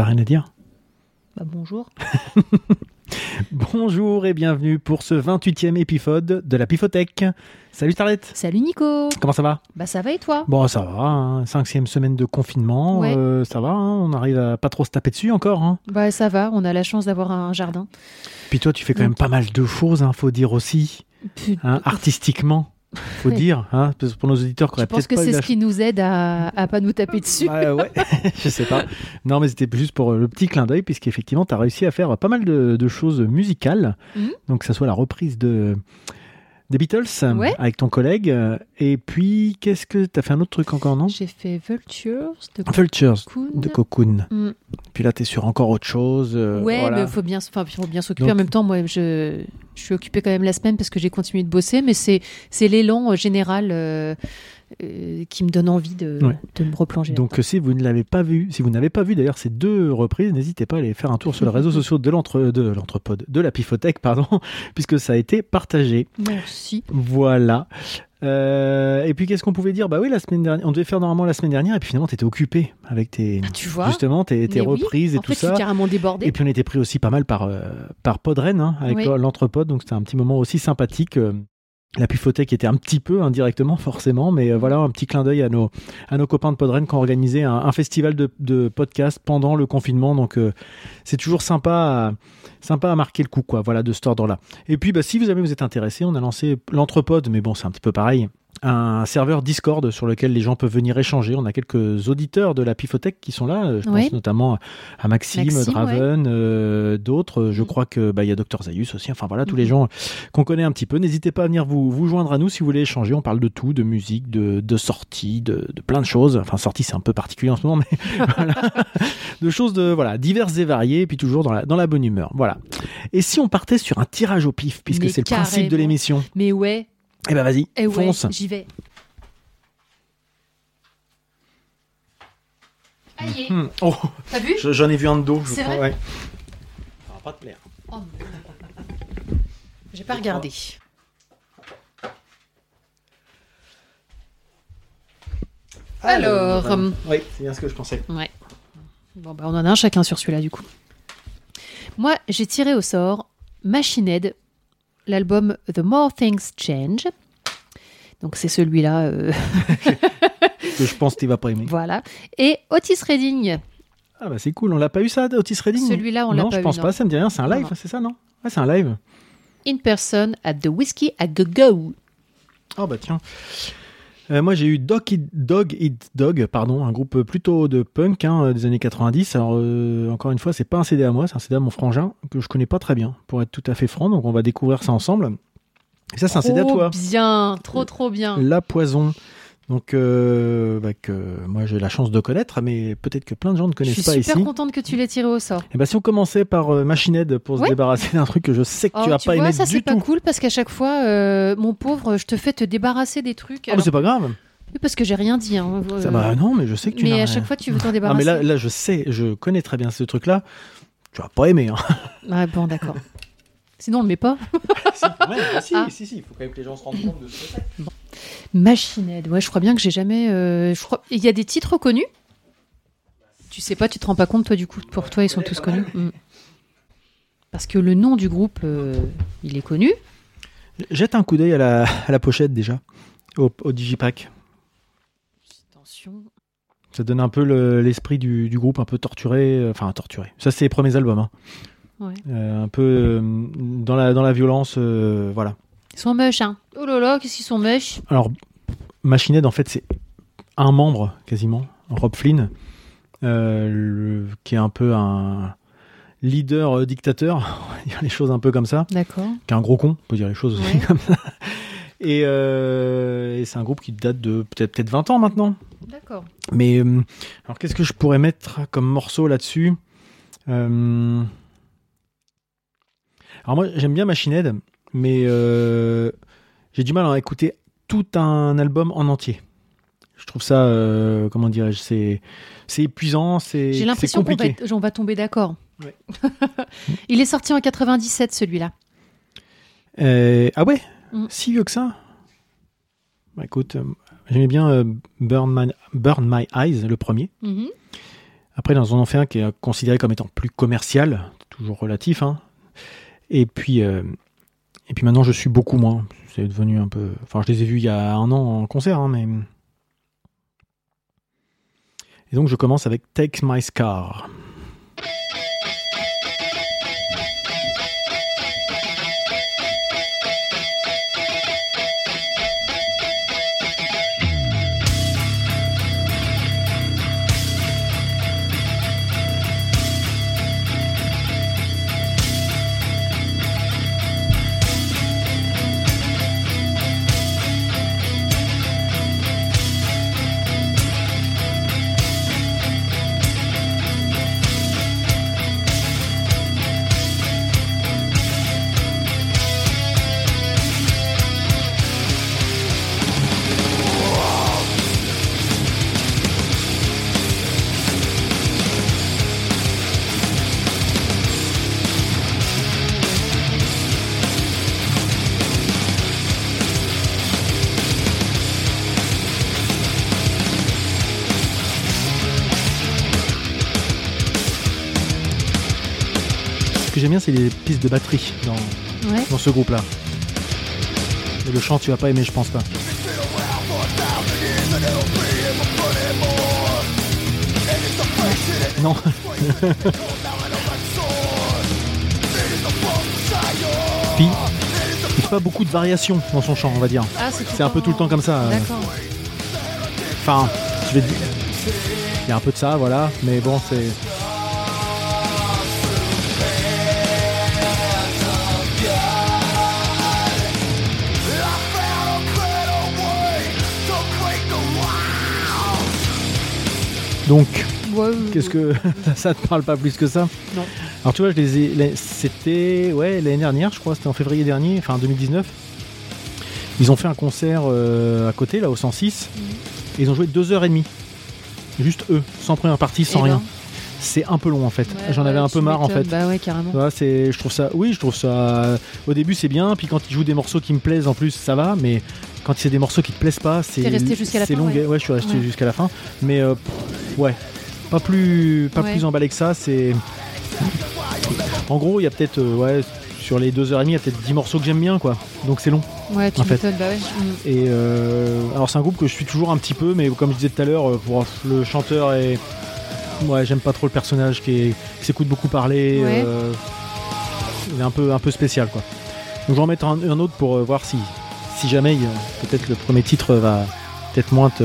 T'as rien à dire? Bah bonjour. Bonjour et bienvenue pour ce 28e épisode de la Pifothèque. Salut Starlette Salut Nico. Comment ça va? Bah ça va et toi? Bon, ça va, hein, cinquième semaine de confinement, Ouais. euh, ça va, hein, on arrive à pas trop se taper dessus encore. hein. Bah ça va, on a la chance d'avoir un jardin. Puis toi, tu fais quand même pas mal de choses, hein, faut dire aussi, hein, artistiquement, faut dire, hein, que pour nos auditeurs Je auraient pense peut-être que pas eu c'est la ce qui nous aide à, à pas nous taper dessus. Ouais, ouais. je sais pas. Non, mais c'était juste pour euh, le petit clin d'œil, puisqu'effectivement, tu as réussi à faire pas mal de, de choses musicales. Mhm. Donc, que ça soit la reprise de, des Beatles Ouais. avec ton collègue. Et puis, qu'est-ce que tu as fait un autre truc encore, non? J'ai fait Vultures de Vultures Cocoon. de Cocoon. Mm. Puis là, tu es sur encore autre chose. euh, Ouais, voilà. mais faut bien, enfin, faut bien s'occuper. Donc- En même temps, moi, je, je suis occupée quand même la semaine parce que j'ai continué de bosser, mais c'est, c'est l'élan euh, général euh, euh, qui me donne envie de, Ouais. de me replonger. Donc, si vous ne l'avez pas vu, si vous n'avez pas vu d'ailleurs ces deux reprises, n'hésitez pas à aller faire un tour sur les réseaux sociaux de l'entre, de l'entrepode, de la Pifothèque, pardon, puisque ça a été partagé. Merci. Voilà. Euh, et puis qu'est-ce qu'on pouvait dire? Bah oui, la semaine dernière, on devait faire normalement la semaine dernière, et puis finalement t'étais occupé avec tes Ah, tu vois justement tes, tes oui. reprises et En tout fait, je ça. carrément débordée. Et puis on était pris aussi pas mal par euh, par Podren hein, avec Oui. l'entrepode, donc c'était un petit moment aussi sympathique. euh, la Pifothèque était un petit peu indirectement forcément, mais euh, voilà un petit clin d'œil à nos à nos copains de Podren qui ont organisé un, festival de, de podcasts pendant le confinement. Donc euh, c'est toujours sympa à, sympa à marquer le coup quoi. Voilà de cet ordre-là. Et puis bah, si vous avez vous êtes intéressé, on a lancé l'entrepode, mais bon c'est un petit peu pareil. Un serveur Discord sur lequel les gens peuvent venir échanger. On a quelques auditeurs de la Pifothèque qui sont là. Je Oui. pense notamment à Maxime, Maxime, Draven, euh, d'autres. Je Mm. crois que bah, y a Dr Zaius aussi. Enfin voilà tous les Mhm. gens qu'on connaît un petit peu. N'hésitez pas à venir vous, vous joindre à nous si vous voulez échanger. On parle de tout, de musique, de, de sorties, de, de plein de choses. Enfin sorties c'est un peu particulier en ce moment, mais voilà. de choses de voilà diverses et variées, et puis toujours dans la dans la bonne humeur. Voilà. Et si on partait sur un tirage au pif, puisque c'est le principe de l'émission? Mais ouais, Eh ben vas-y, eh ouais, fonce. j'y vais. Aïe, Hmm. Oh, t'as vu je- j'en ai vu un de dos. je C'est crois, vrai ouais. Ça va pas te plaire. Oh, J'ai pas regardé. Alors, euh, oui, c'est bien ce que je pensais. Ouais. Bon, bah, on en a un chacun sur celui-là, du coup. Moi, j'ai tiré au sort Machine Head, l'album The More Things Change. Donc, c'est celui-là. euh, Que je pense que tu vas pas aimer. voilà. Et Otis Redding. Ah bah c'est cool, on l'a pas eu ça, Otis Redding? Celui-là, on l'a Non, pas je eu, pense non. pas, ça me dit rien, c'est un live, c'est ça, non? Ouais, c'est un live. In person at the Whiskey at Go Go. Ah bah tiens. Euh, moi j'ai eu Dog Eat Dog, Eat Dog pardon, un groupe plutôt de punk hein, des années 90. Alors euh, encore une fois, c'est pas un CD à moi, c'est un CD à mon frangin que je connais pas très bien, pour être tout à fait franc. Donc on va découvrir ça ensemble. Et ça c'est un CD à Trop toi. bien, trop trop bien. La Poison. Donc euh, bah, que moi j'ai la chance de connaître, mais peut-être que plein de gens ne Je connaissent suis pas super ici. contente que tu l'aies tiré au sort. Et bah si on commençait par euh, Machine Head pour se débarrasser d'un truc que je sais que Oh, tu vas tu pas vois, aimer ça du c'est pas tout. cool parce qu'à chaque fois, euh, mon pauvre, je te fais te débarrasser des trucs. Ah, mais c'est pas grave. Oui, parce que j'ai rien dit. hein. Ça, Euh, bah non, mais je sais que tu mais à chaque fois, tu veux t'en Ah, débarrasser. mais là, là, je sais, je connais très bien ce truc-là. Tu vas pas aimer. Hein. Ah, bon, d'accord. Sinon, on le met pas. si, bah, si, Ah. si, si, il faut quand même que les gens se rendent compte de ce que c'est. Machine Head. Ouais, je crois bien que j'ai jamais. euh, je crois... Il y a des titres connus? Tu sais pas, tu te rends pas compte, toi, du coup. Pour toi, ils sont tous connus? Mm. Parce que le nom du groupe, euh, il est connu. Jette un coup d'œil à la, à la pochette déjà, au, au Digipack. Attention. Ça donne un peu le- l'esprit du, du groupe un peu torturé, euh, enfin torturé. Ça, c'est les premiers albums. hein. Ouais. Euh, un peu dans, la, dans la violence, voilà. Ils sont moches, hein. Oh là là, qu'est-ce qu'ils sont moches. Alors, Machine Head, en fait, c'est un membre quasiment, Rob Flynn, euh, le- qui est un peu un leader euh, dictateur, on va dire les choses un peu comme ça, D'accord. qui est un gros con, on peut dire les choses aussi Ouais. comme ça. Et, euh, et c'est un groupe qui date de peut-être peut-être 20 ans maintenant. D'accord. Mais alors qu'est-ce que je pourrais mettre comme morceau là-dessus? Alors moi j'aime bien Machine Head, mais euh, j'ai du mal à écouter tout un album en entier. Je trouve ça, euh, comment dirais-je, c'est c'est épuisant, c'est J'ai l'impression qu'on va, compliqué. être- on va tomber d'accord. Ouais. il est sorti en 97, celui-là. Euh, ah ouais, Mm. si vieux que ça. Bah, écoute, j'aimais bien Burn, My, Burn My Eyes, le premier. Après, ils en ont fait un qui est considéré comme étant plus commercial, toujours relatif. Hein. Et puis, et puis maintenant, je suis beaucoup moins. C'est devenu un peu. Enfin, je les ai vus il y a un an en concert, hein, mais. Et donc, je commence avec Take My Scar. J'aime bien, c'est les pistes de batterie dans, Ouais. dans ce groupe-là. Et le chant, tu vas pas aimer, je pense pas. Non. Puis, il fait pas beaucoup de variations dans son chant, on va dire. Ah, c'est un peu tout le temps comme ça. D'accord. Enfin, je vais te dire. Il y a un peu de ça, voilà. Mais bon, c'est. Donc, Ouais, qu'est-ce que ça te parle pas plus que ça Non. Alors tu vois, je les ai. C'était ouais l'année dernière, je crois, c'était en février dernier, enfin 2019. Ils ont fait un concert euh, à côté, là au 106. Mhm. Et ils ont joué deux heures et demie. Juste eux, sans première partie, sans Eh rien. ben, C'est un peu long en fait. ouais, J'en ouais, avais un peu marre en fait. Bah ouais, carrément. C'est, je trouve ça, oui, je trouve ça. Au début, c'est bien, puis quand ils jouent des morceaux qui me plaisent, en plus, ça va. Mais quand c'est des morceaux qui te plaisent pas, c'est. Resté jusqu'à la fin, long. ouais. Ouais. je suis resté Ouais. jusqu'à la fin. Mais euh, ouais, pas plus, pas Ouais. plus emballé que ça. C'est. En gros, il y a peut-être, euh, ouais, sur les deux heures et demie, il y a peut-être 10 morceaux que j'aime bien, quoi. Donc c'est long. Ouais, tu en fait. Bah ouais. Mm. Et euh, alors c'est un groupe que je suis toujours un petit peu, mais comme je disais tout à l'heure, pour le chanteur et ouais, j'aime pas trop le personnage qui, s'écoute beaucoup parler. Ouais. euh, il est un peu un peu spécial quoi. Donc je vais en mettre un, un autre pour euh, voir si si jamais peut-être le premier titre va peut-être moins te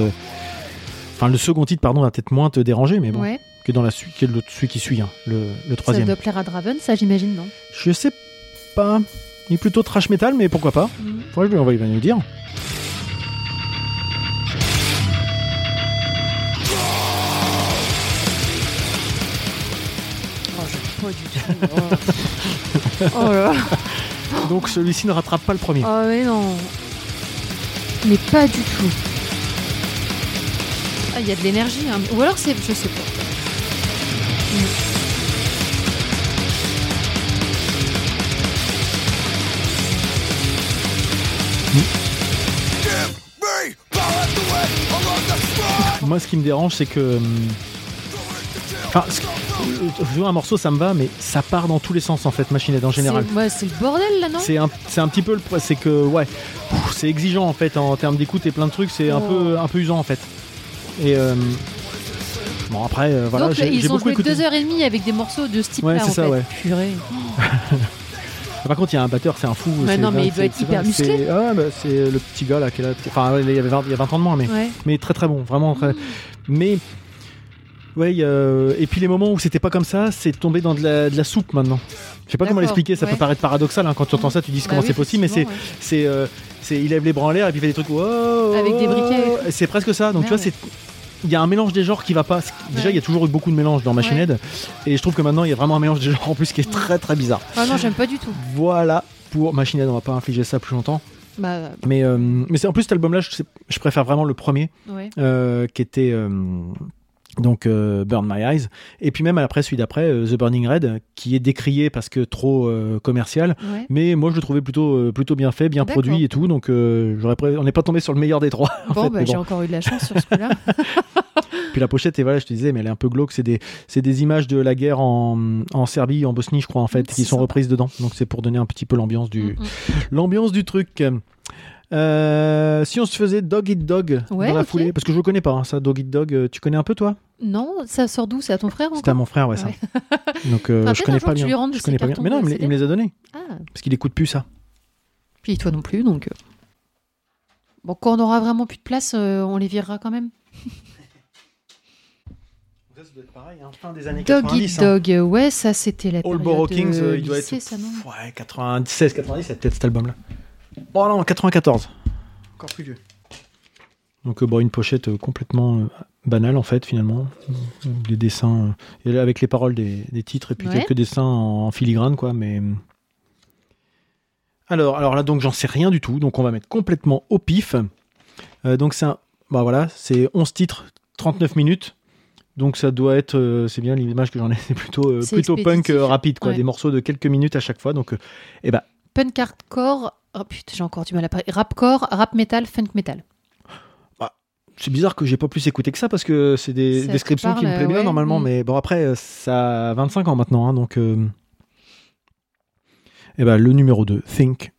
enfin le second titre pardon va peut-être moins te déranger, mais bon Ouais. que dans la suite, que le celui qui suit, hein, le, le Ça troisième. doit plaire à Draven, ça j'imagine, non? Je sais pas. Il est plutôt trash metal, mais pourquoi pas Mm. Ouais, je on va il va nous dire. Oh. Oh, là là. Donc celui-ci ne rattrape pas le premier. Oh mais non. Mais pas du tout. Ah, il y a de l'énergie. hein. Ou alors c'est. Je sais pas. Moi, ce qui me dérange, c'est que. hum, Enfin, ce- jouer un morceau, ça me va, mais ça part dans tous les sens en fait, machinette en général. C'est ouais, c'est le bordel là, non? C'est un, c'est un petit peu le. C'est que, ouais, c'est exigeant en fait en termes d'écoute et plein de trucs, c'est un, peu, un peu usant en fait. Et. euh, Bon, après, euh, voilà, Donc j'ai j'ai ils ont beaucoup joué écouté. deux heures et demie avec des morceaux de ce type-là Ouais, c'est en ça, fait. ouais. Purée. Par contre, il y a un batteur, c'est un fou. Ouais, c'est non, mais il doit être hyper dingue, musclé. c'est- ah, bah, c'est le petit gars là qui est là. Enfin, il y avait 20, il y a 20 ans de moins, mais, Ouais. mais très très bon, vraiment très. Mm. Mais ouais, a- et puis les moments où c'était pas comme ça, c'est tombé dans de la, de la soupe maintenant. Je sais pas comment l'expliquer, ça ouais. peut paraître paradoxal hein, quand tu entends ça, tu dis Bah comment oui, c'est possible, mais c'est effectivement, c'est euh, c'est il lève les bras en l'air et puis il fait des trucs Avec des briquets. et C'est presque ça. Donc tu vois, c'est il y a un mélange des genres qui va pas. Déjà, Ouais. il y a toujours eu beaucoup de mélange dans Machine Head, et je trouve que maintenant il y a vraiment un mélange des genres en plus qui est très très bizarre. Ah non, j'aime pas du tout. Voilà pour Machine Head, on va pas infliger ça plus longtemps. Bah Mais, euh, mais c'est en plus cet album-là, je, je préfère vraiment le premier, ouais. euh, qui était euh, Donc euh, Burn My Eyes. Et puis même après, celui d'après, euh, The Burning Red, qui est décrié parce que trop euh, commercial. Ouais. Mais moi, je le trouvais plutôt, plutôt bien fait, bien produit et tout. Donc j'aurais pré- on n'est pas tombé sur le meilleur des trois. en Bon, fait, bah, j'ai encore eu de la chance sur ce coup-là. Puis la pochette, et voilà, je te disais, mais elle est un peu glauque. C'est des, c'est des images de la guerre en, en Serbie, en Bosnie, je crois, en fait, qui sont sympa. reprises dedans. Donc c'est pour donner un petit peu l'ambiance du, Mm, mm. l'ambiance du truc. Euh, si on se faisait Dog Eat Dog Ouais, dans la foulée, parce que je le connais pas, hein, ça, Dog Eat Dog, euh, tu connais un peu toi? Non, ça sort d'où? C'est à ton frère C'était à mon frère, ouais, ça. Ouais. Donc euh, Enfin, je connais pas bien. Je connais pas bien. Mais non, il me, les- CD. il me les a donnés Ah, parce qu'il écoute plus ça. puis toi non plus, donc. euh. Bon, quand on aura vraiment plus de place, euh, on les virera quand même. Ça, doit être pareil, hein, fin des années Dog Eat Dog, euh, ouais, ça c'était la All période Kings, il doit être ça, non? ouais, 96, 90, c'est peut-être cet album-là. Oh non, 94. Encore plus vieux. Donc euh, bon, une pochette euh, complètement euh, banale en fait finalement. Des dessins euh, et là, avec les paroles des, des titres et puis Ouais. quelques dessins en, en filigrane quoi. Mais alors, alors là donc j'en sais rien du tout. Donc on va mettre complètement au pif. Euh, donc c'est un, bah voilà, c'est 11 titres, 39 minutes. Donc ça doit être, euh, c'est bien l'image que j'en ai, c'est plutôt euh, plutôt punk euh, rapide quoi, Ouais. des morceaux de quelques minutes à chaque fois. Donc euh, eh ben Punk hardcore, oh putain, j'ai encore du mal à parler. Rapcore, rap metal, funk metal. c'est bizarre que j'ai pas plus écouté que ça parce que c'est des Ça descriptions qui me plaisent bien normalement. mm. Mais bon après euh, ça a 25 ans maintenant, hein, donc euh, eh ben le numéro 2, Think.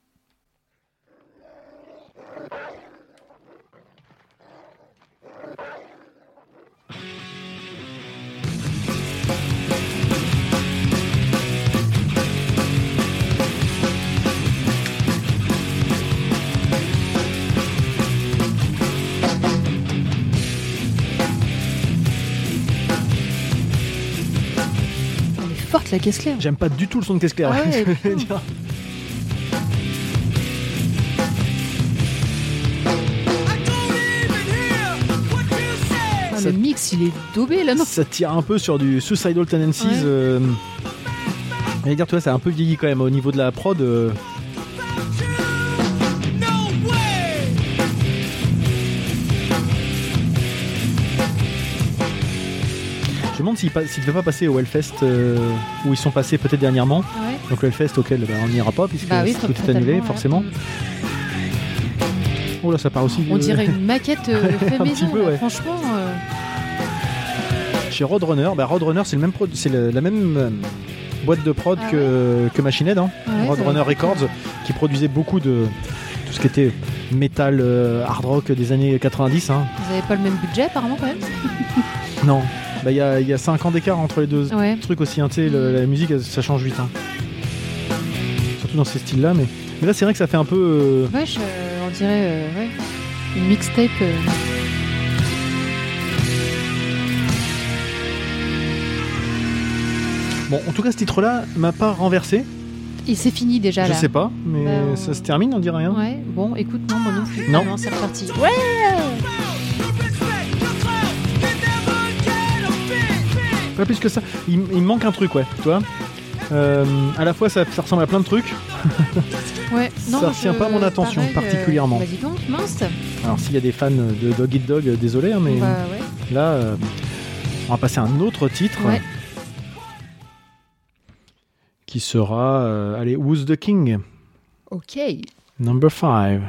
La caisse claire. J'aime pas du tout le son de caisse claire. Ah ouais. Ah, Le mix, il est daubé là, non ça tire un peu sur du Suicidal Tendencies. Ouais. euh, dire, tu vois, c'est un peu vieilli quand même au niveau de la prod. euh, demande s'ils s'ils devaient pas passer au Hellfest euh, où ils sont passés peut-être dernièrement. Ouais. Donc le Hellfest auquel bah, on n'ira pas puisque Bah oui, tout est annulé ouais. forcément. Oh là, ça part aussi. On dirait une maquette euh, fait Un maison, petit peu, là, ouais. franchement. euh, Chez Roadrunner, bah Roadrunner c'est le même c'est la même boîte de prod Ah que, que Machine Head, hein. ouais, Roadrunner Records, qui produisait beaucoup de tout ce qui était metal, euh, hard rock des années 90. Hein. Vous avez pas le même budget apparemment quand même Non, bah il y a, y a 5 ans d'écart entre les deux Ouais. trucs aussi. Hein. Le- la musique ça change vite. hein. Surtout dans ces styles-là, mais, mais là c'est vrai que ça fait un peu. euh, Ouais, je- on dirait euh, ouais, une mixtape. euh. Bon, en tout cas, ce titre-là m'a pas renversé. Et c'est fini déjà Je là. sais pas, mais Bah, on- ça se termine, on dirait rien. Ouais, bon, écoute, non, moi non plus. Non. Non, c'est reparti. Ouais Pas plus que ça. Il, manque un truc, ouais. Tu vois Euh, à la fois, ça, ça ressemble à plein de trucs. Ouais, non, Ça retient je- pas mon attention pareil, euh, particulièrement. Bah dis donc, mince. Alors, s'il y a des fans de Dog Eat Dog, désolé, hein, mais Bah ouais. là, euh, on va passer à un autre titre Ouais. qui sera, euh, allez, Who's the King, Ok. number 5.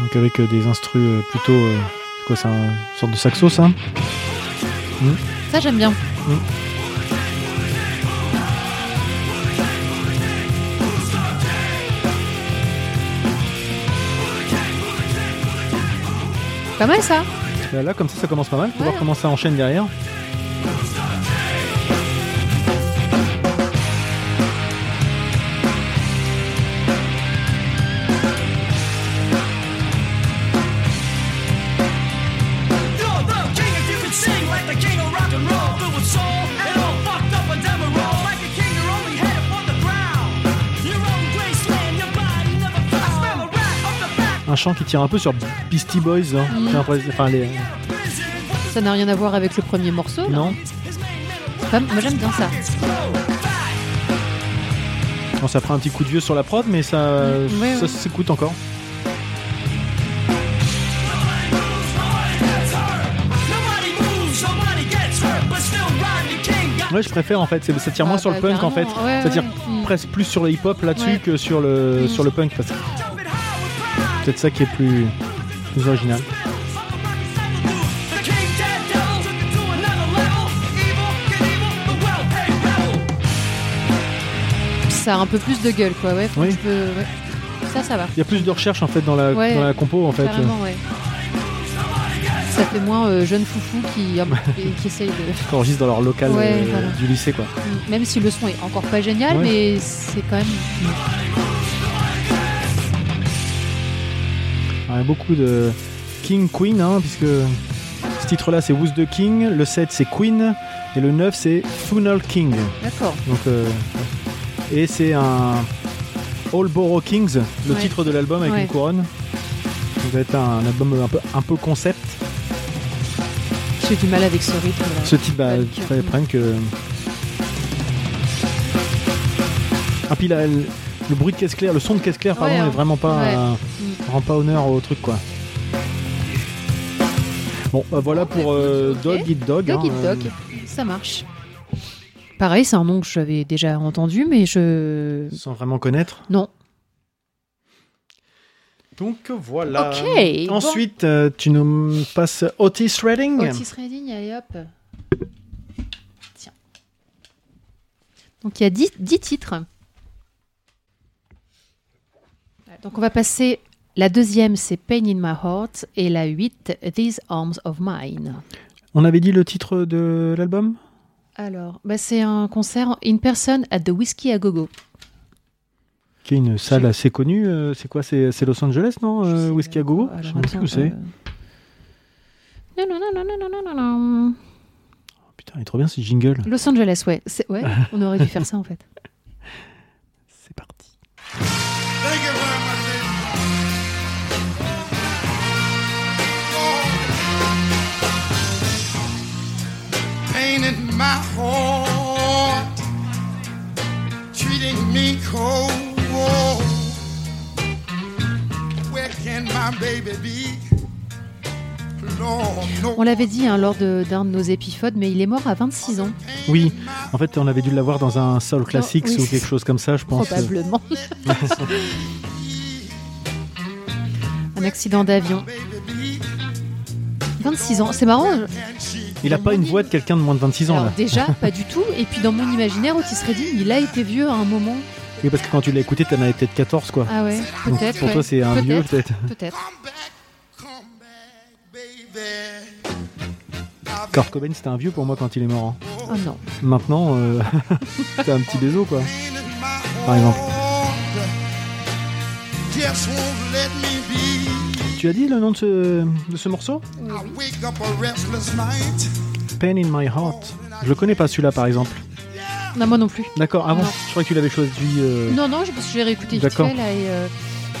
Donc avec euh, des instrus euh, plutôt, euh, c'est quoi, c'est un- une sorte de saxo, ça Ça, j'aime bien. Pas mal ça. Là, là, comme ça, ça commence pas mal. Faut Ouais. voir comment ça enchaîne derrière. Chant qui tire un peu sur Beastie Boys. hein. Mm. Enfin, les... prison. Ça n'a rien à voir avec le premier morceau. là. Non Moi, j'aime bien ça. Bon, ça fera un petit coup de vieux sur la prod, mais ça, Mm, ouais, ça ouais. s'écoute encore. Ouais, je préfère en fait. Ça tire moins Ah, sur le bah, punk en fait. ouais, ça tire ouais. Presque plus sur le hip-hop là-dessus Ouais. que sur le, Mm. sur le punk. Parce que peut-être ça qui est plus, plus original. Ça a un peu plus de gueule, quoi. Ouais, Oui. peux- ouais. Ça, ça va. Il y a plus de recherche en fait dans la, Ouais, dans la compo en fait. Ça fait moins euh, jeune foufou qui, qui essaye de. Qui enregistrent dans leur local euh, voilà. du lycée quoi. Même si le son est encore pas génial, mais c'est quand même. A beaucoup de King Queen hein, puisque ce titre là c'est Who's the King, le 7 c'est Queen et le 9 c'est Funnel King. D'accord. Donc, euh, et c'est un All Borough Kings, le Ouais. titre de l'album avec Ouais. une couronne. Ça va être un, album un peu, un peu concept. J'ai du mal avec ce rythme. là. Ce type, bah, fallait prendre que. Ah, puis là, le, bruit de caisse claire, le son de caisse claire, pardon, Ouais, est hein. vraiment pas. Euh, rend pas honneur au truc, quoi. Bon, bah, voilà pour euh, Ok. Dog Eat Dog. Dog hein, Eat euh, Dog, ça marche. Pareil, c'est un nom que j'avais déjà entendu, mais je. sans vraiment connaître. Non. Donc voilà. Ok, bon. Ensuite, euh, tu nous passes Otis Redding. Otis Redding, allez hop. Tiens. Donc il y a 10, 10 titres. Donc on va passer. La deuxième, c'est Pain in My Heart. Et la huit, These Arms of Mine. On avait dit le titre de l'album? Alors, bah, c'est un concert in person at the Whiskey à Gogo. Qui est une salle assez connue. Euh, c'est quoi C'est Los Angeles, non euh, Whiskey à Gogo Je ne sais plus où c'est. Euh, non, non, non, non, non, non, non, non. Oh, putain, il est trop bien ce jingle. Los Angeles, ouais. ouais on aurait dû faire ça en fait. C'est parti. Thank you On l'avait dit hein, lors de- d'un de, nos épisodes, mais il est mort à 26 ans, Oui, en fait, on avait dû l'avoir dans un Soul Classics oui. ou quelque chose comme ça, je pense. probablement. un accident d'avion. 26 ans, c'est marrant. Il a pas une voix de quelqu'un de moins de 26 ans, Alors là. déjà, pas du tout. Et puis dans mon imaginaire, Otis Redding, il a été vieux à un moment. Oui, parce que quand tu l'as écouté, t'en avais peut-être 14, quoi. Ah ouais, Donc, peut-être. pour ouais. toi, c'est un vieux, Peut-être, peut-être. Kurt Cobain, c'était un vieux pour moi quand il est mort. hein. Oh non. Maintenant, euh, t'as un petit déso, quoi? Pain in my Par exemple. heart, Just won't let me be. Tu as dit le nom de ce, de ce morceau? I wake up a restless night. Pain in My Heart. Je le connais pas celui-là, par exemple. Non, moi non plus. D'accord, avant, Non. je crois que tu l'avais choisi. euh, Non, non, je- parce que j'ai réécouté vite fait là et, euh,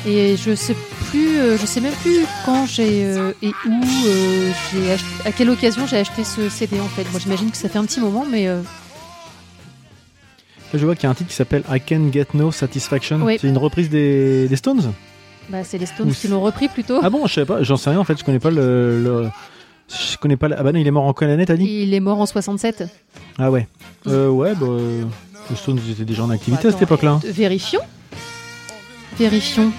et je sais plus, euh, je sais même plus quand j'ai et où j'ai à quelle occasion j'ai acheté ce CD en fait. Moi j'imagine que ça fait un petit moment, mais Là, je vois qu'il y a un titre qui s'appelle I Can Get No Satisfaction. Oui. C'est une reprise des, des Stones bah, c'est les Stones Ou qui l'ont repris plutôt. Ah bon, je savais pas, j'en sais rien en fait, je connais pas le. le- Je connais pas. le- Ah bah non, il est mort en quelle année, t'as dit Il est mort en 67. Ah ouais. Euh, ouais, bah. euh, Les Stones ils étaient déjà en activité à cette Attends, époque-là. hein. Vérifions. Vérifions.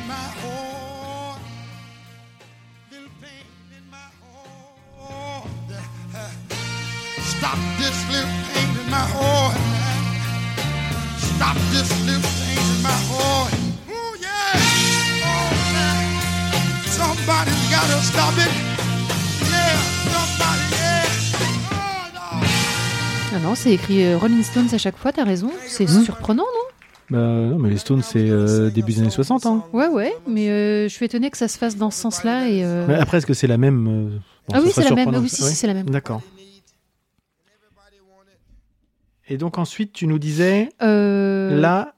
Stop this little pain Ah non, c'est écrit euh, Rolling Stones à chaque fois, t'as raison. C'est Hmm. surprenant, non? Bah non, mais les Stones c'est euh, début des années 60. Hein. Ouais, ouais, mais euh, je suis étonnée que ça se fasse dans ce sens-là. Et, euh, Mais après, est-ce que c'est la même bon, ah ça oui, c'est la même. Ah oui, si, si, c'est la même. D'accord. Et donc ensuite, tu nous disais la.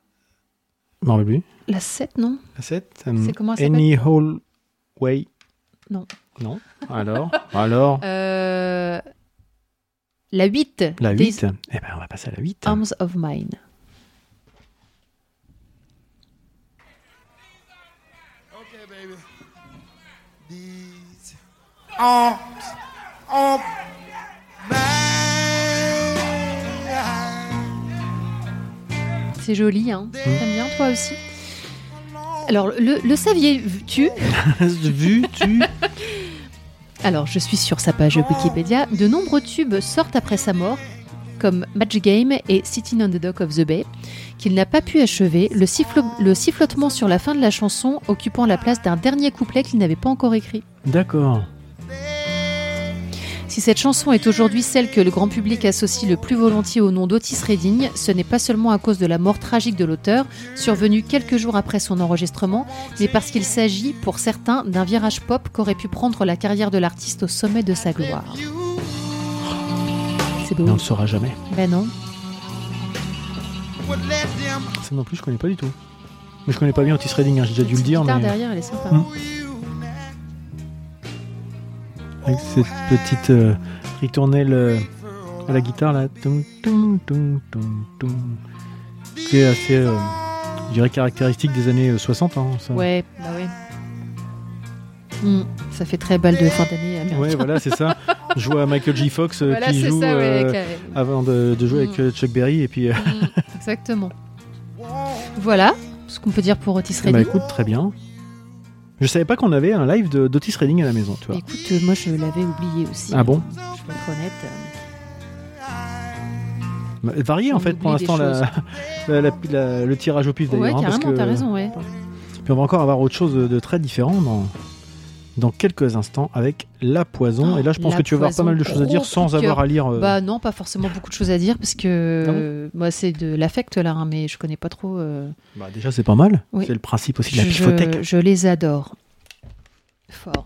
M'en rappelle plus. La 7, non? La 7 C'est comment s'appelle? Any Whole Way? Non. Non. Alors? Alors? Euh, la 8. La 8 Eh bien, on va passer à la 8. Arms of Mine. Okay, baby. These arms of mine. C'est joli, hein mmh. T'aimes bien toi aussi alors, le, le saviez-tu? Vu-tu? Alors, je suis sur sa page Wikipédia. De nombreux tubes sortent après sa mort, comme Match Game et Sitting on the Dock of the Bay, qu'il n'a pas pu achever, le, le sifflotement sur la fin de la chanson occupant la place d'un dernier couplet qu'il n'avait pas encore écrit. D'accord. Si cette chanson est aujourd'hui celle que le grand public associe le plus volontiers au nom d'Otis Redding, ce n'est pas seulement à cause de la mort tragique de l'auteur, survenue quelques jours après son enregistrement, mais parce qu'il s'agit, pour certains, d'un virage pop qu'aurait pu prendre la carrière de l'artiste au sommet de sa gloire. C'est beau. Mais on le saura jamais. Ben non. Ça non plus, je connais pas du tout. Mais je connais pas bien Otis Redding, hein, j'ai déjà dû le dire. Mais derrière, elle est sympa. Mm. Avec cette petite euh, ritournelle euh, à la guitare là. Qui est assez, euh, je dirais, caractéristique des années euh, 60. hein, ça. Ouais, bah ouais. Mm, ça fait très balle de fin d'année. Ouais, voilà, c'est ça. Je vois à Michael J. Fox euh, Voilà, qui joue ça, ouais, euh, carré. avant de, de jouer avec Mm. euh, Chuck Berry. Et puis, euh, Mm, Exactement. Voilà ce qu'on peut dire pour Otis bah Redding. écoute, très bien. Je savais pas qu'on avait un live de- d'Otis Redding à la maison, tu vois. Écoute, euh, moi je l'avais oublié aussi. Ah bon Je vais être honnête. euh, Bah, Varié en fait pour l'instant la- la- la- la- le tirage au pif Ouais, d'ailleurs. hein, parce carrément, que- t'as raison, ouais. Puis on va encore avoir autre chose de, de très différent dans, dans quelques instants avec La Poison. Oh, Et là, je pense que tu vas avoir pas mal de Poison, choses à dire sans avoir à lire. euh, Bah non, pas forcément beaucoup de choses à dire parce que Ah euh, moi c'est de l'affect là, hein, mais je connais pas trop. euh, bah, déjà, c'est pas mal. Oui. C'est le principe aussi de la pifothèque. je- je les adore. Fort.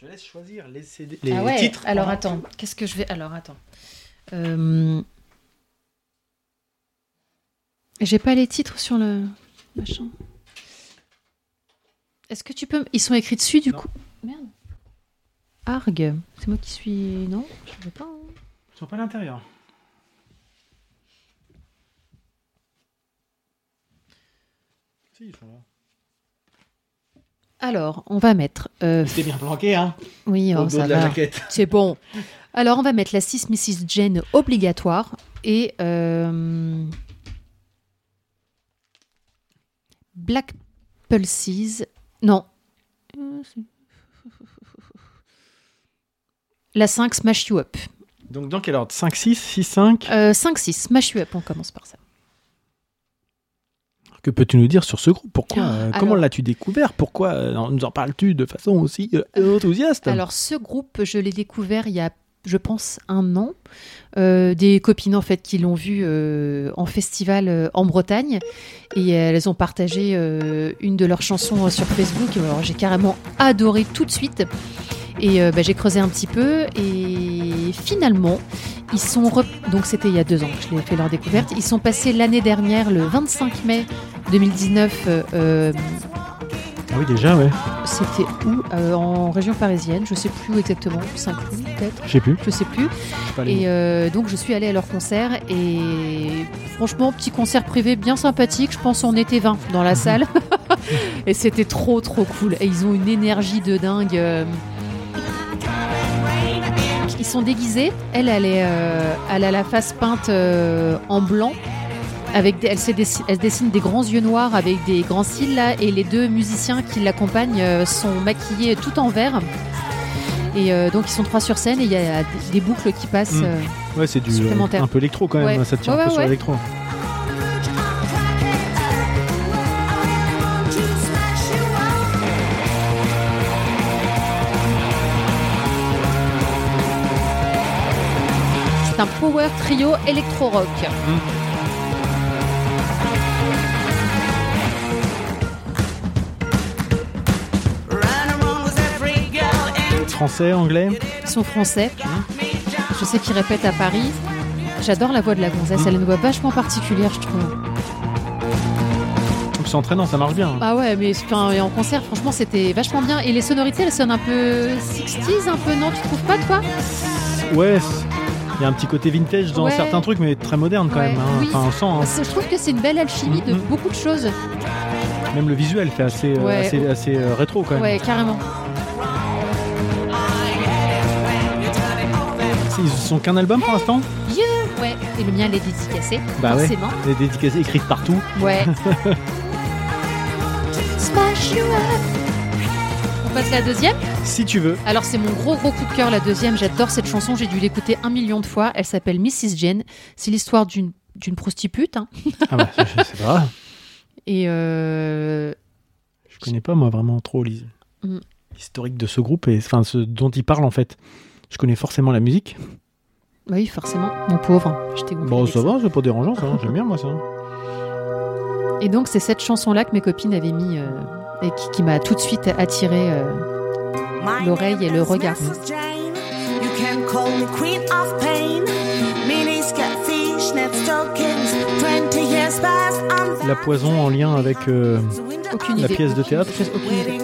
Je te laisse choisir les, CD, ah ouais. Alors attends, qu'est-ce que je vais Alors attends. Euh, J'ai pas les titres sur le machin. Est-ce que tu peux Ils sont écrits dessus du Non. coup? Merde. Arg. C'est moi qui suis. Non, je veux pas. hein. Ils sont pas à l'intérieur. Si, ils sont là. Alors, on va mettre. euh, T'es bien planqué, hein oui, Au oh, dos ça de la va. jaquette. C'est bon. Alors, on va mettre la 6 Mrs. Jane obligatoire et euh, Black Pulses. Non. La 5 Smash You Up. Donc, dans quel ordre? 5, 6, 6, 5 Euh, 5-6 Smash You Up, on commence par ça. Que peux-tu nous dire sur ce groupe? Pourquoi Ah, euh, Comment alors- l'as-tu découvert? Pourquoi euh, nous en parles-tu de façon aussi euh, enthousiaste? Alors, ce groupe, je l'ai découvert il y a, je pense, un an. Euh, des copines, en fait, qui l'ont vu euh, en festival euh, en Bretagne. Et elles ont partagé une de leurs chansons sur Facebook. Alors, j'ai carrément adoré tout de suite. Et bah, j'ai creusé un petit peu. Et finalement, ils sont. Donc, c'était il y a deux ans que je l'ai fait leur découverte. Ils sont passés l'année dernière, le 25 mai 2019. Oui, déjà, ouais. c'était où Euh, En région parisienne, je sais plus où exactement, Saint-Cloud peut-être, Je sais plus. je sais plus. Et euh, donc je suis allée à leur concert et franchement petit concert privé bien sympathique. Je pense on était 20 dans la salle et c'était trop trop cool. Et ils ont une énergie de dingue. euh. Ils sont déguisés. Elle, elle, est, euh, elle a la face peinte euh, en blanc. Avec des- elle, dessine des grands yeux noirs avec des grands cils là, et les deux musiciens qui l'accompagnent euh, sont maquillés tout en vert. Et euh, donc ils sont trois sur scène et il y a des, boucles qui passent. Mm. euh, Ouais, c'est du supplémentaire. un peu électro quand même. Ouais. Ça tient Ouais, un peu sur l'électro. C'est un power trio électro-rock. Français, anglais. Ils sont français. Je sais qu'ils répètent à Paris. J'adore la voix de la gonzesse. Elle a une voix vachement particulière, je trouve. C'est entraînant, ça marche bien. Ah ouais, mais enfin, et en concert, franchement, c'était vachement bien. Et les sonorités, elles sonnent un peu 60s, un peu, non Tu trouves pas, toi? Ouais, il y a un petit côté vintage dans Ouais. certains trucs, mais très moderne quand Ouais, même. hein. oui. Enfin, on sent. hein. Je trouve que c'est une belle alchimie de Mhm. beaucoup de choses. Même le visuel fait assez, euh, assez, assez, euh, rétro quand même. Ouais, carrément. Ils sont qu'un album pour l'instant Ouais, et le mien, elle est dédicacée. Bah ouais. forcément. Les dédicaces écrites partout. Ouais. Smash you up. On passe la deuxième Si tu veux. Alors c'est mon gros gros coup de cœur la deuxième, j'adore cette chanson, j'ai dû l'écouter un million de fois, elle s'appelle Mrs. Jane, c'est l'histoire d'une d'une prostitute hein. Ah bah, je, sais pas. et euh, Je connais pas moi vraiment trop l'his- Mm. l'historique de ce groupe et enfin ce dont il parle en fait. Je connais forcément la musique. bah oui forcément, mon pauvre, je t'ai Bon, avec ça va, c'est pas dérangeant ça. J'aime bien moi ça. Et donc c'est cette chanson là que mes copines avaient mis euh, et qui, qui m'a tout de suite attiré l'oreille et le regard. You can call me queen of pain. Miniskirt, fishnet stockings. 20 years past, I'm La poison en lien avec euh, la idée. pièce de théâtre. Aucune- aucune idée.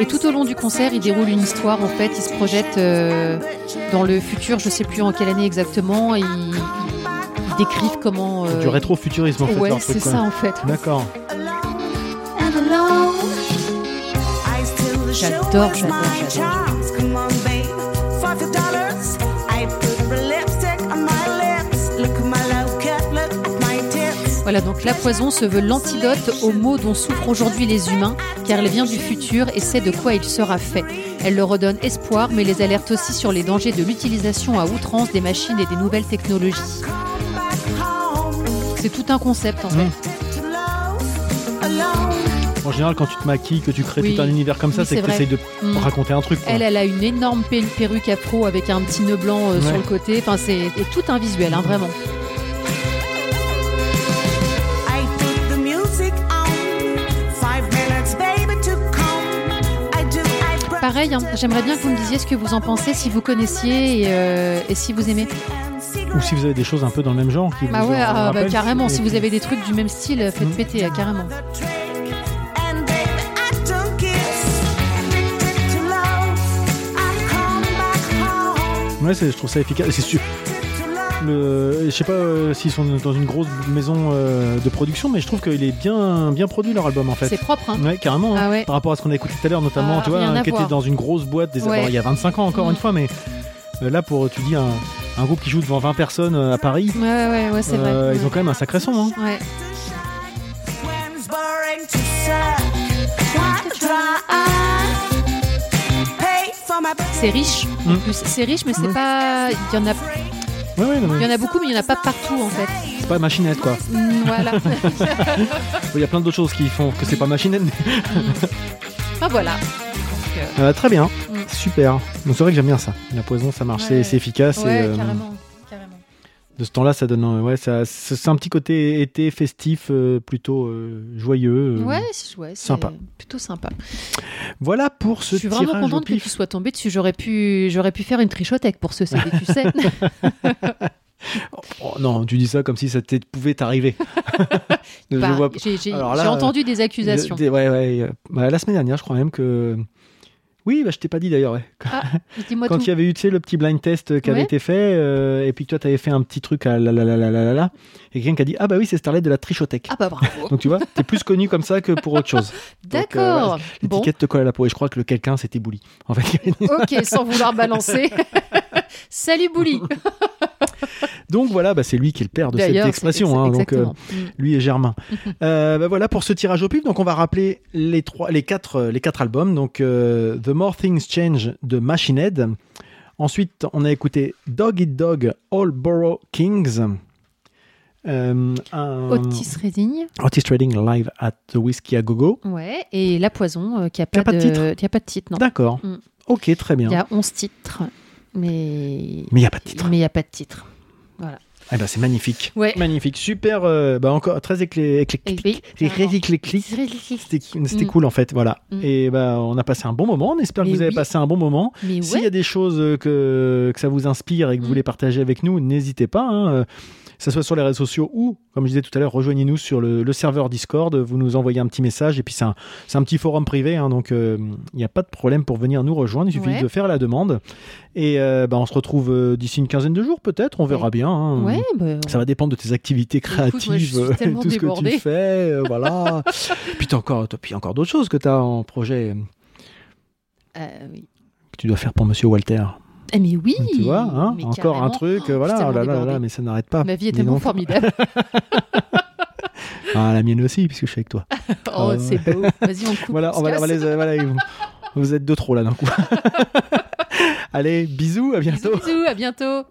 Et tout au long du concert, il déroule une histoire. En fait, il se projette euh, dans le futur. Je sais plus en quelle année exactement. Et ils, ils décrivent comment. euh, du rétrofuturisme en fait. Ouais, c'est ça en fait. D'accord. J'adore, j'adore, j'adore. Voilà, donc la poison se veut l'antidote aux maux dont souffrent aujourd'hui les humains, car elle vient du futur et sait de quoi il sera fait. Elle leur redonne espoir, mais les alerte aussi sur les dangers de l'utilisation à outrance des machines et des nouvelles technologies. C'est tout un concept en fait. alone. En général, quand tu te maquilles, que tu crées Oui. tout un univers comme ça, Oui, c'est que tu essayes de Mm. raconter un truc. quoi. Elle, elle a une énorme pe- perruque afro avec un petit nœud blanc euh, sur le côté. Enfin, c'est tout un visuel, hein, vraiment. Pareil, hein, j'aimerais bien que vous me disiez ce que vous en pensez, si vous connaissiez et, euh, et si vous aimez. Ou si vous avez des choses un peu dans le même genre qui Bah vous ouais, en ah, bah, carrément. Si vous avez des trucs du même style, faites Mm. péter, euh, carrément. Ouais, je trouve ça efficace. C'est Le, je sais pas euh, s'ils sont dans une grosse maison euh, de production, mais je trouve qu'il est bien, bien produit leur album en fait. C'est propre, hein. Ouais, carrément. hein. Ah ouais. Par rapport à ce qu'on a écouté tout à l'heure, notamment, Ah, tu vois, hein, qui était dans une grosse boîte des Ouais. alors, il y a 25 ans encore Mm. une fois, mais euh, là pour tu dis un, un groupe qui joue devant 20 personnes à Paris, Ouais, ouais, ouais, c'est vrai. ils ont quand même un sacré son. Hein. Ouais. C'est riche. En Mm. plus, c'est riche, mais c'est Ouais. pas. Il y en a, Non, mais il y en a beaucoup, mais il y en a pas partout en fait. c'est pas machinette quoi. Mm, Voilà. Il y a plein d'autres choses qui font que c'est pas machinette. mais- ah voilà. Donc, euh, Euh, très bien, Mm. super. C'est vrai que j'aime bien ça. La poison, ça marche, Ouais. c'est- efficace. ouais, euh, carrément. De ce temps-là, ça donne, euh, ouais, ça, c'est un petit côté été festif, euh, plutôt euh, joyeux. euh. Ouais, sympa. Plutôt sympa. Voilà pour ce Je suis vraiment contente que tu sois tombée dessus. J'aurais pu, j'aurais pu faire une trichothèque pour ce CD, tu sais. Oh, non, tu dis ça comme si ça pouvait t'arriver. Bah, J'ai entendu des accusations. Des- ouais, ouais, bah, la semaine dernière, je crois même que. Oui, bah, je t'ai pas dit d'ailleurs. ouais. Ah, Quand il y avait eu tu le petit blind test euh, qui avait Ouais. été fait, euh, et puis que toi, tu avais fait un petit truc à la la la la la la la, et quelqu'un qui a dit Ah bah oui, c'est Starlet de la trichothèque. Ah bah bravo. Donc tu vois, t'es plus connu comme ça que pour autre chose. Euh, D'accord. bon, L'étiquette te colle à la peau, et je crois que le quelqu'un c'était Bouli. En fait, ok, sans vouloir balancer. Salut Bouli. Donc voilà, bah, c'est lui qui est le père de cette expression. ex- hein, donc, euh. Mm. lui et Germain. Euh, bah voilà pour ce tirage au pif. Donc on va rappeler les trois, les quatre, euh, les quatre albums. Donc euh, The More Things Change de Machine Head. Ensuite, on a écouté Dog Eat Dog All Borough Kings. Euh, un- Otis Redding. Otis Trading live at the Whiskey a Go Go. Ouais, et La Poison, euh, qui a pas de titre. qui a pas de titre, non. D'accord. Mm. Ok, très bien. Il y a 11 titres, mais Mais il n'y a pas de titre. mais il n'y a pas de titre. Eh ben, c'est magnifique. Ouais. Magnifique. Super. euh, bah, encore très éclectique. carrément. très éclectique. C'était Mm. cool en fait, voilà. Mm. Et bah, on a passé un bon moment. On espère que vous avez passé un bon moment. S'il y a des choses euh, que, que ça vous inspire et que vous Mm. voulez partager avec nous, n'hésitez pas. hein, que ce soit sur les réseaux sociaux ou, comme je disais tout à l'heure, rejoignez-nous sur le, le serveur Discord. Vous nous envoyez un petit message et puis c'est un, petit forum privé. hein, donc euh, il n'y a pas de problème pour venir nous rejoindre. Il suffit Ouais. de faire la demande. Et euh, bah, on se retrouve euh, d'ici une quinzaine de jours peut-être. On verra bien. hein. ouais, bah, Ça va dépendre de tes activités Écoute, moi, créatives, tellement tout ce que tu fais, euh, voilà. puis encore, encore d'autres choses que tu as en projet. oui. tu dois faire pour Monsieur Walter. Eh mais oui tu vois, hein mais encore un truc, Oh, voilà, oh là, là, là, mais ça n'arrête pas. Ma vie est tellement formidable. Ah, la mienne aussi, puisque je suis avec toi. oh, Euh, c'est beau. Vas-y, on coupe. Voilà, on va, on va les, voilà, vous, vous êtes deux trop là d'un coup. Allez, bisous, à bientôt. Bisous, bisous, à bientôt.